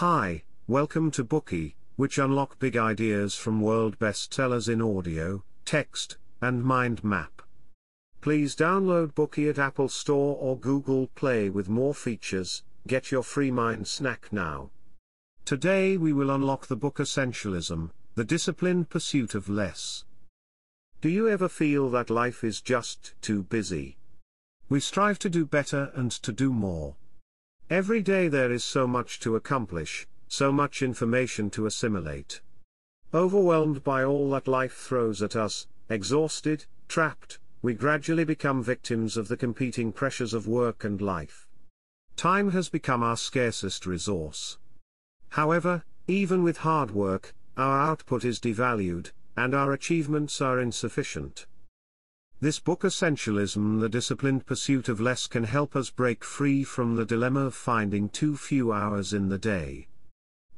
Hi, welcome to Bookey, which unlock big ideas from world bestsellers in audio, text, and mind map. Please download Bookey at Apple Store or Google Play with more features. Get your free mind snack now. Today we will unlock the book Essentialism, the disciplined pursuit of less. Do you ever feel that life is just too busy? We strive to do better and to do more. Every day there is so much to accomplish, so much information to assimilate. Overwhelmed by all that life throws at us, exhausted, trapped, we gradually become victims of the competing pressures of work and life. Time has become our scarcest resource. However, even with hard work, our output is devalued, and our achievements are insufficient. This book Essentialism The Disciplined Pursuit of Less can help us break free from the dilemma of finding too few hours in the day.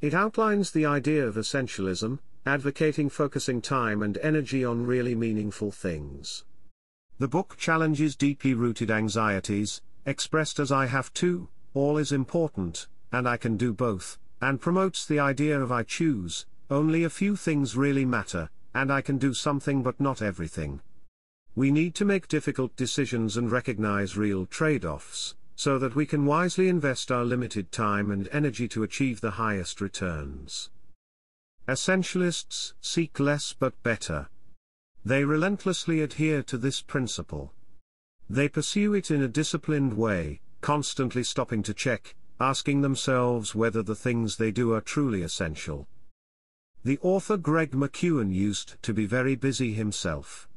It outlines the idea of essentialism, advocating focusing time and energy on really meaningful things. The book challenges deeply rooted anxieties, expressed as I have to, all is important, and I can do both, and promotes the idea of I choose, only a few things really matter, and I can do something but not everything. We need to make difficult decisions and recognize real trade-offs, so that we can wisely invest our limited time and energy to achieve the highest returns. Essentialists seek less but better. They relentlessly adhere to this principle. They pursue it in a disciplined way, constantly stopping to check, asking themselves whether the things they do are truly essential. The author Greg McKeown used to be very busy himself.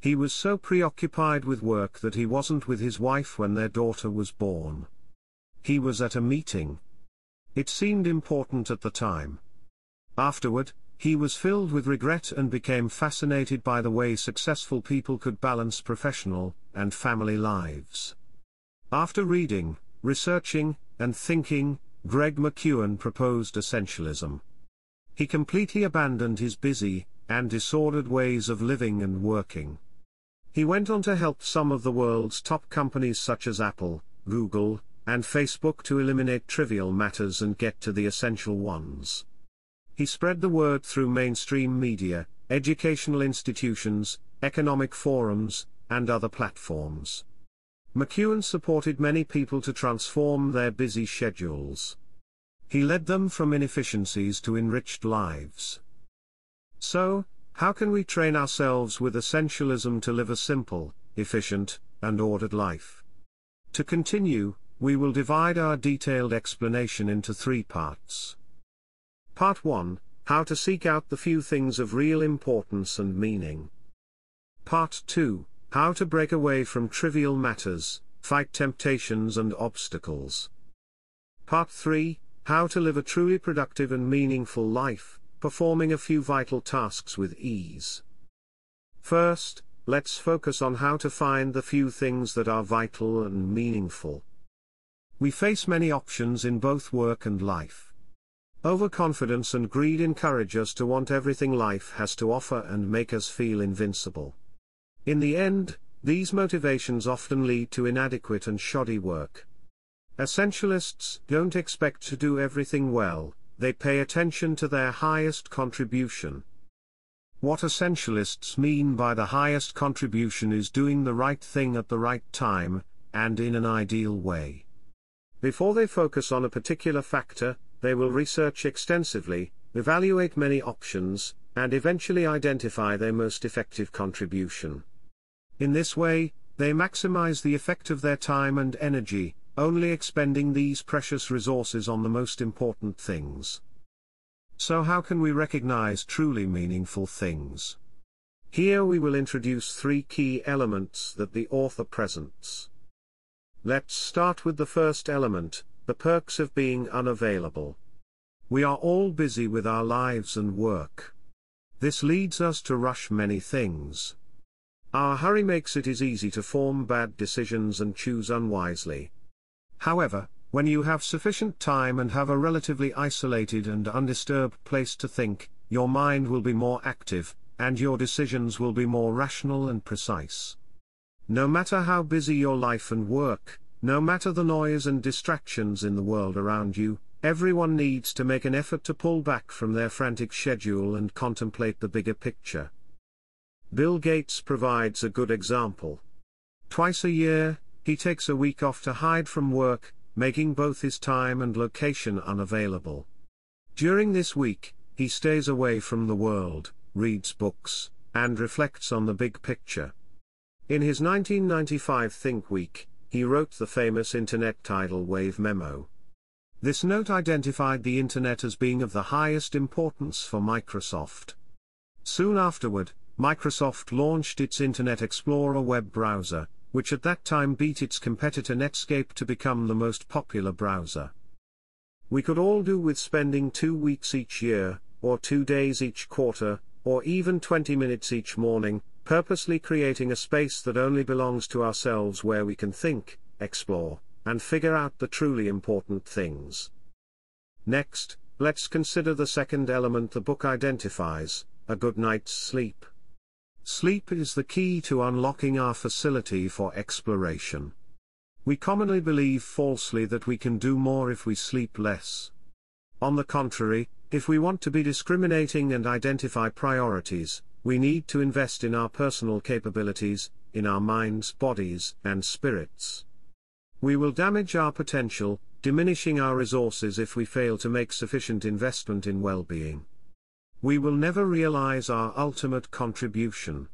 He was so preoccupied with work that he wasn't with his wife when their daughter was born. He was at a meeting. It seemed important at the time. Afterward, he was filled with regret and became fascinated by the way successful people could balance professional and family lives. After reading, researching, and thinking, Greg McKeown proposed essentialism. He completely abandoned his busy and disordered ways of living and working. He went on to help some of the world's top companies such as Apple, Google, and Facebook to eliminate trivial matters and get to the essential ones. He spread the word through mainstream media, educational institutions, economic forums, and other platforms. McKeown supported many people to transform their busy schedules. He led them from inefficiencies to enriched lives. So, how can we train ourselves with essentialism to live a simple, efficient, and ordered life? To continue, we will divide our detailed explanation into three parts. Part 1 How to seek out the few things of real importance and meaning. Part 2 How to break away from trivial matters, fight temptations and obstacles. Part 3 How to live a truly productive and meaningful life, performing a few vital tasks with ease. First, let's focus on how to find the few things that are vital and meaningful. We face many options in both work and life. Overconfidence and greed encourage us to want everything life has to offer and make us feel invincible. In the end, these motivations often lead to inadequate and shoddy work. Essentialists don't expect to do everything well, they pay attention to their highest contribution. What essentialists mean by the highest contribution is doing the right thing at the right time, and in an ideal way. Before they focus on a particular factor, they will research extensively, evaluate many options, and eventually identify their most effective contribution. In this way, they maximize the effect of their time and energy, only expending these precious resources on the most important things. So how can we recognize truly meaningful things? Here we will introduce three key elements that the author presents. Let's start with the first element, the perks of being unavailable. We are all busy with our lives and work. This leads us to rush many things. Our hurry makes it is easy to form bad decisions and choose unwisely. However, when you have sufficient time and have a relatively isolated and undisturbed place to think, your mind will be more active, and your decisions will be more rational and precise. No matter how busy your life and work, no matter the noise and distractions in the world around you, everyone needs to make an effort to pull back from their frantic schedule and contemplate the bigger picture. Bill Gates provides a good example. Twice a year, he takes a week off to hide from work, making both his time and location unavailable. During this week, he stays away from the world, reads books, and reflects on the big picture. In his 1995 Think Week, he wrote the famous Internet tidal wave memo. This note identified the Internet as being of the highest importance for Microsoft. Soon afterward, Microsoft launched its Internet Explorer web browser, which at that time beat its competitor Netscape to become the most popular browser. We could all do with spending two weeks each year, or two days each quarter, or even 20 minutes each morning, purposely creating a space that only belongs to ourselves where we can think, explore, and figure out the truly important things. Next, let's consider the second element the book identifies a good night's sleep. Sleep is the key to unlocking our facility for exploration. We commonly believe falsely that we can do more if we sleep less. On the contrary, if we want to be discriminating and identify priorities, we need to invest in our personal capabilities, in our minds, bodies, and spirits. We will damage our potential, diminishing our resources if we fail to make sufficient investment in well-being. We will never realize our ultimate contribution.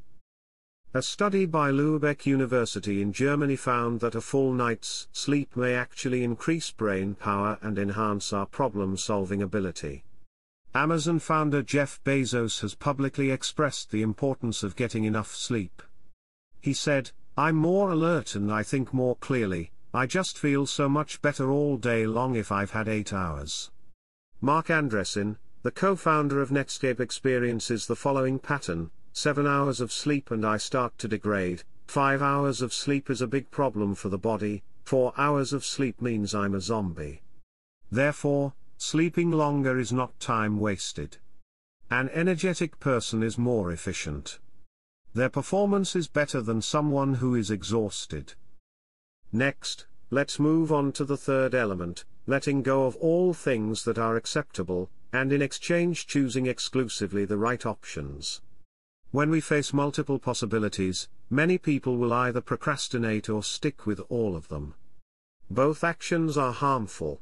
A study by Lübeck University in Germany found that a full night's sleep may actually increase brain power and enhance our problem-solving ability. Amazon founder Jeff Bezos has publicly expressed the importance of getting enough sleep. He said, I'm more alert and I think more clearly, I just feel so much better all day long if I've had 8 hours. Marc Andreessen, the co-founder of Netscape experiences the following pattern, 7 hours of sleep and I start to degrade, 5 hours of sleep is a big problem for the body, 4 hours of sleep means I'm a zombie. Therefore, sleeping longer is not time wasted. An energetic person is more efficient. Their performance is better than someone who is exhausted. Next, let's move on to the third element, letting go of all things that are acceptable, and in exchange choosing exclusively the right options. When we face multiple possibilities, many people will either procrastinate or stick with all of them. Both actions are harmful.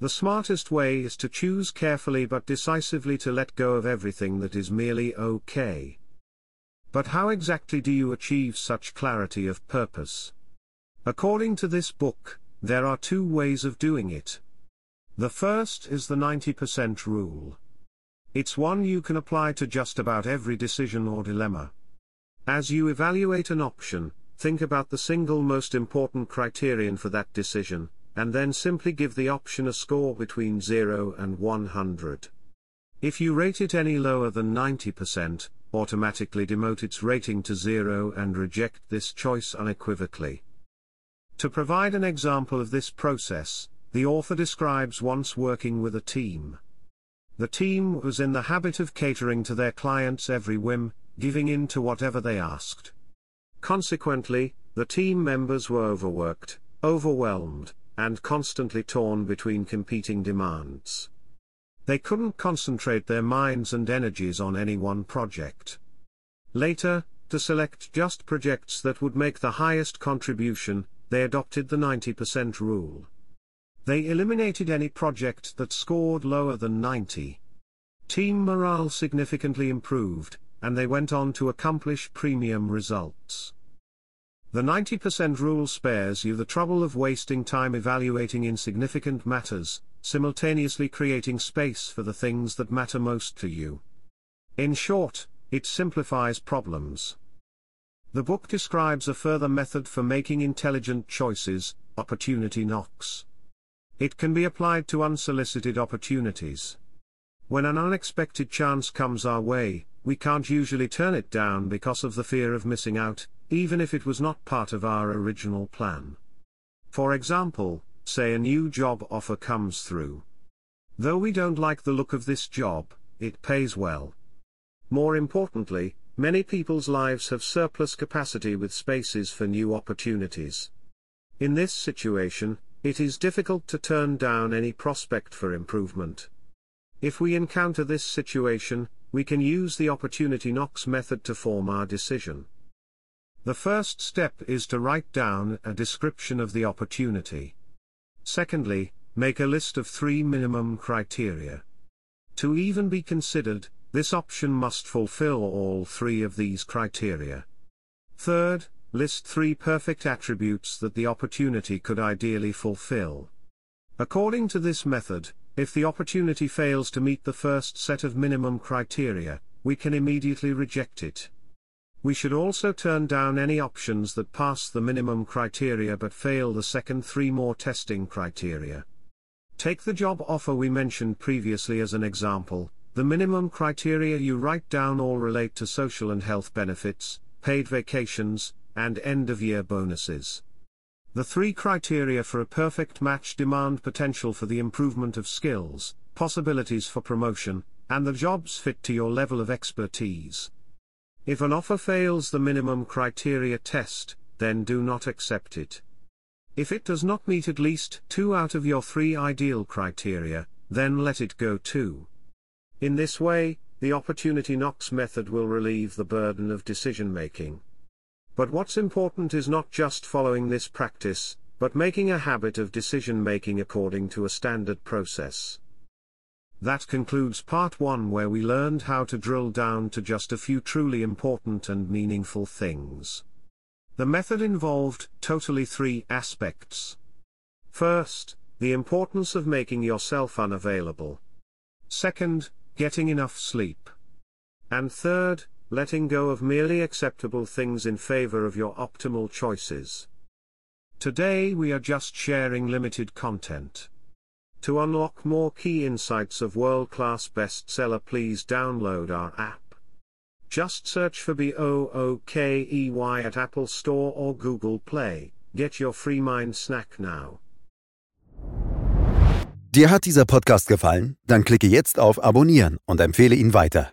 The smartest way is to choose carefully but decisively to let go of everything that is merely okay. But how exactly do you achieve such clarity of purpose? According to this book, there are two ways of doing it. The first is the 90% rule. It's one you can apply to just about every decision or dilemma. As you evaluate an option, think about the single most important criterion for that decision, and then simply give the option a score between 0 and 100. If you rate it any lower than 90%, automatically demote its rating to 0 and reject this choice unequivocally. To provide an example of this process, the author describes once working with a team. The team was in the habit of catering to their clients' every whim, giving in to whatever they asked. Consequently, the team members were overworked, overwhelmed, and constantly torn between competing demands. They couldn't concentrate their minds and energies on any one project. Later, to select just projects that would make the highest contribution, they adopted the 90% rule. They eliminated any project that scored lower than 90. Team morale significantly improved, and they went on to accomplish premium results. The 90% rule spares you the trouble of wasting time evaluating insignificant matters, simultaneously creating space for the things that matter most to you. In short, it simplifies problems. The book describes a further method for making intelligent choices, opportunity knocks. It can be applied to unsolicited opportunities. When an unexpected chance comes our way, we can't usually turn it down because of the fear of missing out, even if it was not part of our original plan. For example, say a new job offer comes through. Though we don't like the look of this job, it pays well. More importantly, many people's lives have surplus capacity with spaces for new opportunities. In this situation, it is difficult to turn down any prospect for improvement. If we encounter this situation, we can use the opportunity knocks method to form our decision. The first step is to write down a description of the opportunity. Secondly, make a list of three minimum criteria. To even be considered, this option must fulfill all three of these criteria. Third, list three perfect attributes that the opportunity could ideally fulfill. According to this method, if the opportunity fails to meet the first set of minimum criteria, we can immediately reject it. We should also turn down any options that pass the minimum criteria but fail the second three more testing criteria. Take the job offer we mentioned previously as an example, the minimum criteria you write down all relate to social and health benefits, paid vacations, and end of year bonuses. The three criteria for a perfect match demand potential for the improvement of skills, possibilities for promotion, and the job's fit to your level of expertise. If an offer fails the minimum criteria test, then do not accept it. If it does not meet at least two out of your three ideal criteria, then let it go too. In this way, the opportunity knocks method will relieve the burden of decision making. But what's important is not just following this practice, but making a habit of decision making according to a standard process. That concludes part 1 where we learned how to drill down to just a few truly important and meaningful things. The method involved totally three aspects. First, the importance of making yourself unavailable. Second, getting enough sleep. And third, letting go of merely acceptable things in favor of your optimal choices. Today we are just sharing limited content. To unlock more key insights of world-class bestseller please download our app. Just search for B-O-O-K-E-Y at Apple Store or Google Play. Get your free mind snack now. Dir hat dieser Podcast gefallen? Dann klicke jetzt auf Abonnieren und empfehle ihn weiter.